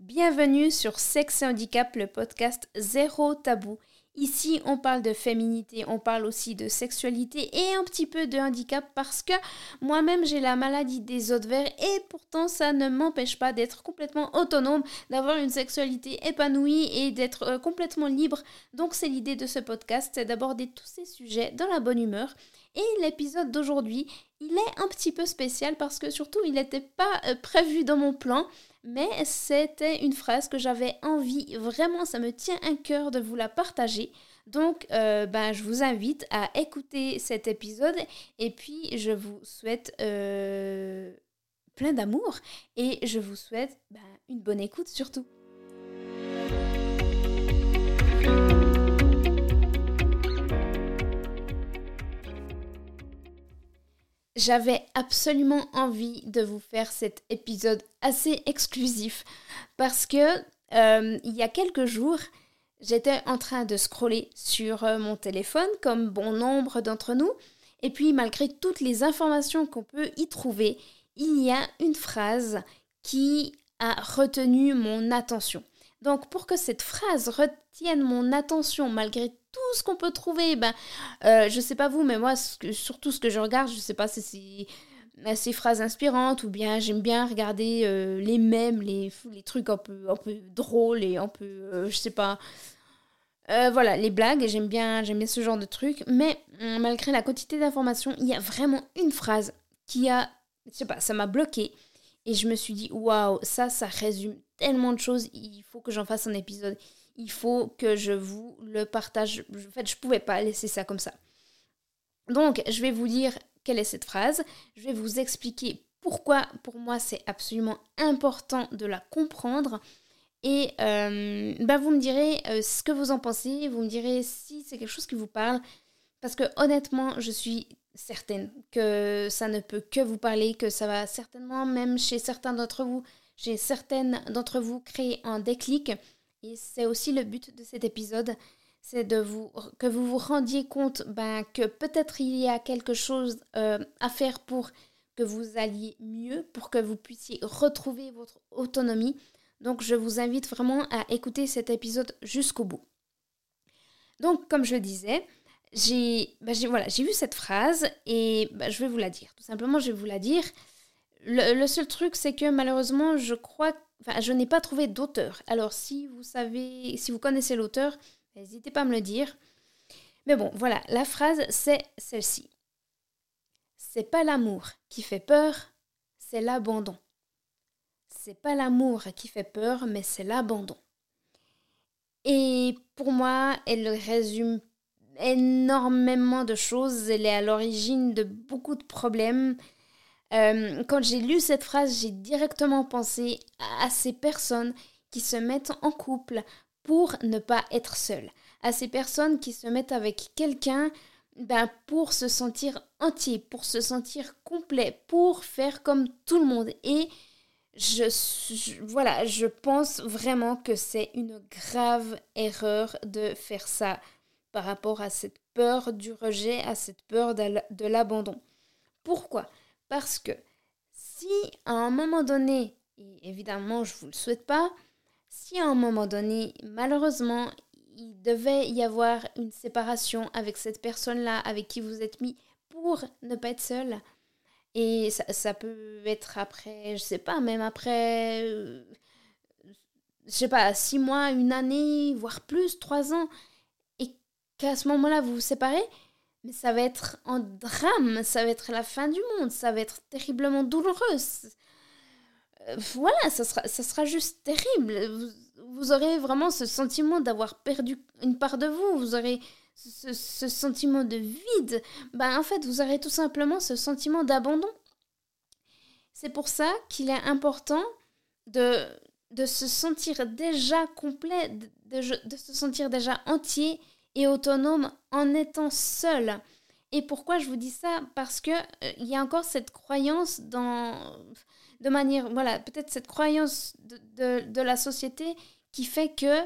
Bienvenue sur Sexe et Handicap, le podcast Zéro Tabou. Ici, on parle de féminité, on parle aussi de sexualité et un petit peu de handicap parce que moi-même j'ai la maladie des os de verre et pourtant ça ne m'empêche pas d'être complètement autonome, d'avoir une sexualité épanouie et d'être euh, complètement libre. Donc c'est l'idée de ce podcast, c'est d'aborder tous ces sujets dans la bonne humeur. Et l'épisode d'aujourd'hui, il est un petit peu spécial parce que surtout il n'était pas euh, prévu dans mon plan mais c'était une phrase que j'avais envie, vraiment ça me tient à cœur de vous la partager. Donc euh, ben, je vous invite à écouter cet épisode et puis je vous souhaite euh, plein d'amour et je vous souhaite ben, une bonne écoute surtout. J'avais absolument envie de vous faire cet épisode assez exclusif parce que euh, il y a quelques jours, j'étais en train de scroller sur euh, mon téléphone comme bon nombre d'entre nous et puis malgré toutes les informations qu'on peut y trouver, il y a une phrase qui a retenu mon attention. Donc pour que cette phrase retienne mon attention malgré tout ce qu'on peut trouver, ben, euh, je sais pas vous, mais moi, surtout ce que je regarde, je sais pas si c'est ces phrases inspirantes ou bien j'aime bien regarder euh, les mèmes, les, les trucs un peu, un peu drôles et un peu, euh, je sais pas, voilà, les blagues, j'aime bien, j'aime ce genre de trucs, mais malgré la quantité d'informations, il y a vraiment une phrase qui a, je sais pas, ça m'a bloqué et je me suis dit, waouh, ça, ça résume tellement de choses, il faut que j'en fasse un épisode il faut que je vous le partage. En fait, je ne pouvais pas laisser ça comme ça. Donc, je vais vous dire quelle est cette phrase. Je vais vous expliquer pourquoi, pour moi, c'est absolument important de la comprendre. Et euh, bah, vous me direz euh, ce que vous en pensez. Vous me direz si c'est quelque chose qui vous parle. Parce que honnêtement, je suis certaine que ça ne peut que vous parler, que ça va certainement, même chez certains d'entre vous, chez certaines d'entre vous, créer un déclic. Et c'est aussi le but de cet épisode, c'est de vous que vous vous rendiez compte ben, que peut-être il y a quelque chose euh, à faire pour que vous alliez mieux, pour que vous puissiez retrouver votre autonomie. Donc je vous invite vraiment à écouter cet épisode jusqu'au bout. Donc comme je disais, j'ai ben, voilà, vu cette phrase et ben, je vais vous la dire. Tout simplement, je vais vous la dire. Le, seul truc, c'est que malheureusement, je crois je n'ai pas trouvé d'auteur. Alors, si vous savez, si vous connaissez l'auteur, n'hésitez pas à me le dire. Mais bon, voilà, la phrase, c'est celle-ci. C'est pas l'amour qui fait peur, c'est l'abandon. C'est pas l'amour qui fait peur, mais c'est l'abandon. Et pour moi, elle résume énormément de choses. Elle est à l'origine de beaucoup de problèmes euh, quand j'ai lu cette phrase, j'ai directement pensé à ces personnes qui se mettent en couple pour ne pas être seules, à ces personnes qui se mettent avec quelqu'un ben, pour se sentir entier, pour se sentir complet, pour faire comme tout le monde. Et je, voilà, je pense vraiment que c'est une grave erreur de faire ça par rapport à cette peur du rejet, à cette peur de l'abandon. Pourquoi? Parce que si à un moment donné, et évidemment je ne vous le souhaite pas, si à un moment donné, malheureusement, il devait y avoir une séparation avec cette personne-là avec qui vous êtes mis pour ne pas être seul, et ça, peut être après, je sais pas, même après, euh, je sais pas, six mois, une année, voire plus, trois ans, et qu'à ce moment-là vous vous séparez, mais ça va être un drame, ça va être la fin du monde, ça va être terriblement douloureux. Euh, voilà, ça sera, ça sera juste terrible. Vous, aurez vraiment ce sentiment d'avoir perdu une part de vous, vous aurez ce, ce sentiment de vide. Ben, en fait, vous aurez tout simplement ce sentiment d'abandon. C'est pour ça qu'il est important de, de se sentir déjà complet, de, de se sentir déjà entier et autonome en étant seul. Et pourquoi je vous dis ça? Parce que euh, il y a encore cette croyance dans de manière voilà peut-être cette croyance de, de, la société qui fait que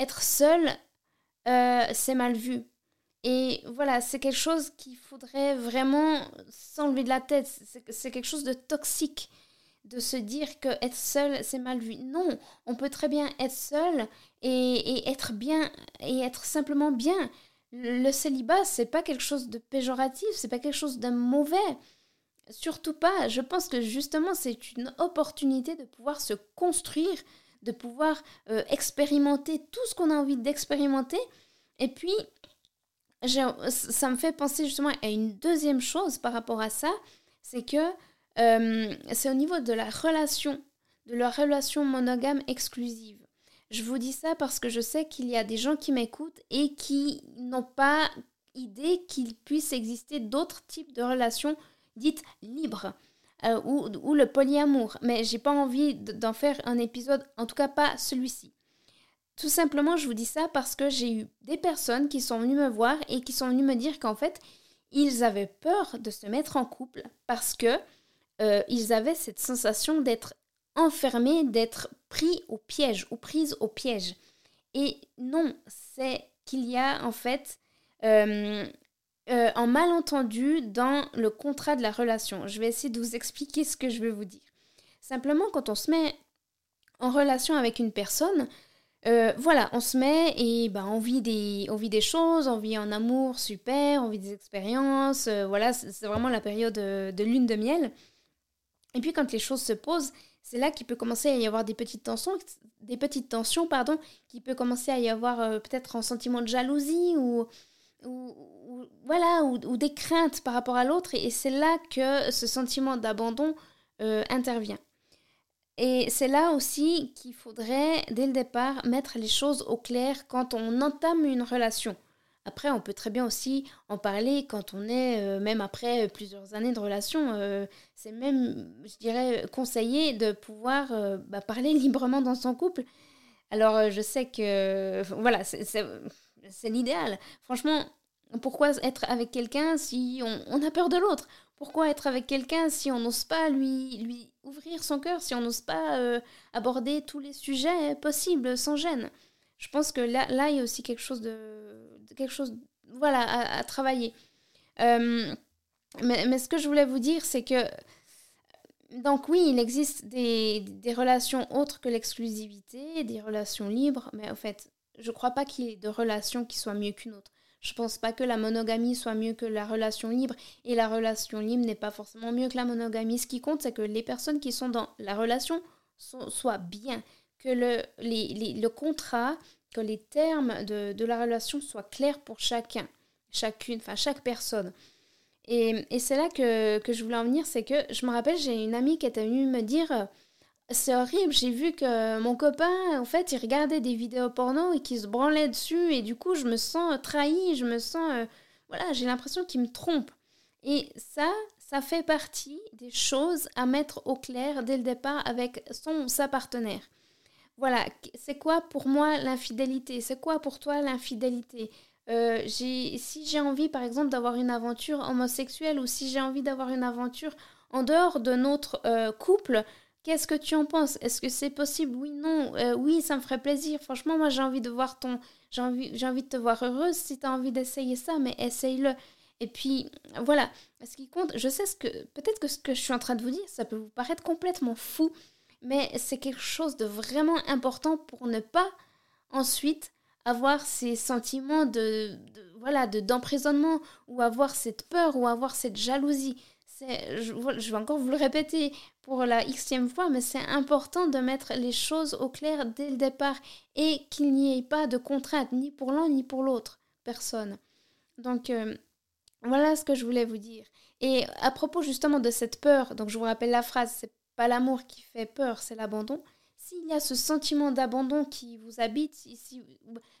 être seul euh, c'est mal vu. Et voilà, c'est quelque chose qu'il faudrait vraiment s'enlever de la tête. C'est quelque chose de toxique. De se dire que être seul c'est mal vu. Non, on peut très bien être seul et, être bien et être simplement bien. Le, célibat c'est pas quelque chose de péjoratif, c'est pas quelque chose de mauvais. Surtout pas. Je pense que justement c'est une opportunité de pouvoir se construire, de pouvoir euh, expérimenter tout ce qu'on a envie d'expérimenter. Et puis ça me fait penser justement à une deuxième chose par rapport à ça, c'est que euh, c'est au niveau de la relation, de la relation monogame exclusive. Je vous dis ça parce que je sais qu'il y a des gens qui m'écoutent et qui n'ont pas idée qu'il puisse exister d'autres types de relations dites libres euh, ou, ou, le polyamour. Mais j'ai pas envie d'en faire un épisode, en tout cas pas celui-ci. Tout simplement, je vous dis ça parce que j'ai eu des personnes qui sont venues me voir et qui sont venues me dire qu'en fait, ils avaient peur de se mettre en couple parce que euh, ils avaient cette sensation d'être enfermés, d'être pris au piège ou prise au piège. Et non, c'est qu'il y a en fait euh, euh, un malentendu dans le contrat de la relation. Je vais essayer de vous expliquer ce que je veux vous dire. Simplement, quand on se met en relation avec une personne, voilà, on se met et ben, on, vit des, on vit des choses, on vit un amour super, on vit des expériences. voilà, c'est vraiment la période de lune de miel. Et puis quand les choses se posent, c'est là qu'il peut commencer à y avoir des petites tensions, des petites tensions pardon, qu'il peut commencer à y avoir euh, peut-être un sentiment de jalousie ou, ou, voilà, ou, des craintes par rapport à l'autre. Et c'est là que ce sentiment d'abandon euh, intervient. Et c'est là aussi qu'il faudrait, dès le départ, mettre les choses au clair quand on entame une relation. Après, on peut très bien aussi en parler quand on est, euh, même après plusieurs années de relation. Euh, c'est même, je dirais, conseillé de pouvoir euh, bah, parler librement dans son couple. Alors, je sais que, voilà, c'est l'idéal. Franchement, pourquoi être avec quelqu'un si on, a peur de l'autre? Pourquoi être avec quelqu'un si on n'ose pas lui, lui ouvrir son cœur, si on n'ose pas aborder tous les sujets possibles sans gêne? Je pense que là, là, il y a aussi quelque chose de, quelque chose, voilà, à, travailler. Euh, mais, mais, ce que je voulais vous dire, c'est que, donc oui, il existe des, des relations autres que l'exclusivité, des relations libres, mais en fait, je ne crois pas qu'il y ait de relation qui soit mieux qu'une autre. Je ne pense pas que la monogamie soit mieux que la relation libre et la relation libre n'est pas forcément mieux que la monogamie. Ce qui compte, c'est que les personnes qui sont dans la relation soient bien, que le, les, le contrat, que les termes de, de, la relation soient clairs pour chacun, chacune, enfin chaque personne. Et, et c'est là que, que, je voulais en venir, c'est que je me rappelle, j'ai une amie qui était venue me dire c'est horrible, j'ai vu que mon copain, en fait, il regardait des vidéos porno et qu'il se branlait dessus, et du coup, je me sens trahie, je me sens. Euh, voilà, j'ai l'impression qu'il me trompe. Et ça, ça fait partie des choses à mettre au clair dès le départ avec son sa partenaire voilà, c'est quoi pour moi l'infidélité? C'est quoi pour toi l'infidélité? Euh, Si j'ai envie, par exemple, d'avoir une aventure homosexuelle ou si j'ai envie d'avoir une aventure en dehors de notre euh, couple, qu'est-ce que tu en penses? Est-ce que c'est possible? Oui, non. Euh, oui, ça me ferait plaisir. Franchement, moi, j'ai envie de voir ton... J'ai envie, envie de te voir heureuse si tu as envie d'essayer ça, mais essaye-le. Et puis, voilà. Ce qui compte, je sais ce que... Peut-être que ce que je suis en train de vous dire, ça peut vous paraître complètement fou mais c'est quelque chose de vraiment important pour ne pas ensuite avoir ces sentiments de, voilà de d'emprisonnement ou avoir cette peur ou avoir cette jalousie. C'est, je, je, vais encore vous le répéter pour la xème fois, mais c'est important de mettre les choses au clair dès le départ et qu'il n'y ait pas de contrainte ni pour l'un ni pour l'autre personne. Donc euh, voilà ce que je voulais vous dire. Et à propos justement de cette peur, donc je vous rappelle la phrase, pas l'amour qui fait peur, c'est l'abandon. S'il y a ce sentiment d'abandon qui vous habite, si,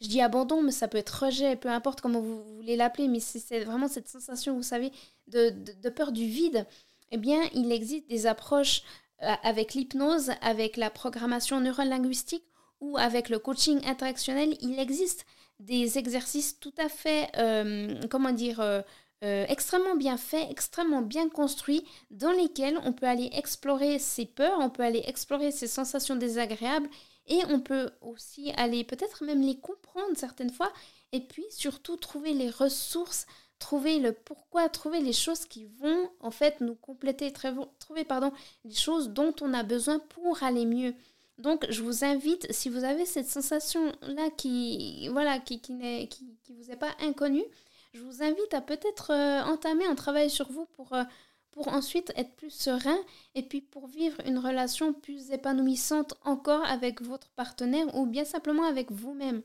je dis abandon, mais ça peut être rejet, peu importe comment vous, voulez l'appeler, mais c'est vraiment cette sensation, vous savez, de, de, peur du vide, eh bien, il existe des approches euh, avec l'hypnose, avec la programmation neurolinguistique ou avec le coaching interactionnel. Il existe des exercices tout à fait, euh, comment dire, euh, euh, extrêmement bien fait, extrêmement bien construit, dans lesquels on peut aller explorer ses peurs, on peut aller explorer ses sensations désagréables, et on peut aussi aller peut-être même les comprendre certaines fois, et puis surtout trouver les ressources trouver le pourquoi, trouver les choses qui vont en fait nous compléter, trouver pardon, les choses dont on a besoin pour aller mieux. Donc je vous invite, si vous avez cette sensation-là qui, voilà, qui, qui, qui, qui vous est pas inconnue, je vous invite à peut-être euh, entamer un travail sur vous pour, euh, pour ensuite être plus serein et puis pour vivre une relation plus épanouissante encore avec votre partenaire ou bien simplement avec vous-même.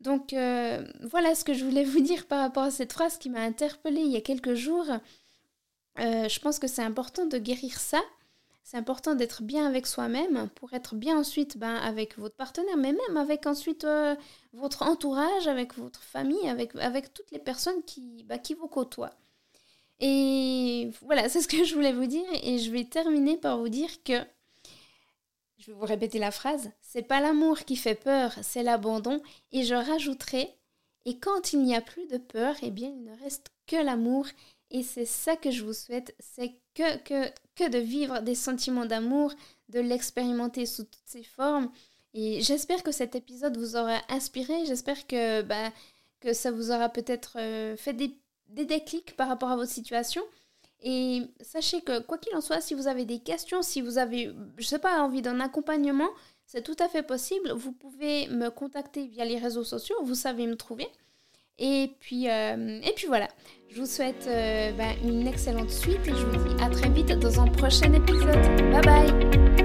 Donc euh, voilà ce que je voulais vous dire par rapport à cette phrase qui m'a interpellée il y a quelques jours. je pense que c'est important de guérir ça. C'est important d'être bien avec soi-même pour être bien ensuite ben, avec votre partenaire, mais même avec ensuite votre entourage, avec votre famille, avec, avec toutes les personnes qui, bah, qui vous côtoient. Et voilà, c'est ce que je voulais vous dire. Et je vais terminer par vous dire que, je vais vous répéter la phrase, c'est pas l'amour qui fait peur, c'est l'abandon. Et je rajouterai, et quand il n'y a plus de peur, eh bien, il ne reste que l'amour. Et c'est ça que je vous souhaite, c'est que, que, que de vivre des sentiments d'amour, de l'expérimenter sous toutes ses formes et j'espère que cet épisode vous aura inspiré, j'espère que, bah, que ça vous aura peut-être euh, fait des, des, déclics par rapport à votre situation. Et sachez que quoi qu'il en soit, si vous avez des questions, si vous avez, je sais pas, envie d'un accompagnement, c'est tout à fait possible. Vous pouvez me contacter via les réseaux sociaux, vous savez me trouver. Et puis, euh, et puis voilà, je vous souhaite euh, bah, une excellente suite et je vous dis à très vite dans un prochain épisode. Bye bye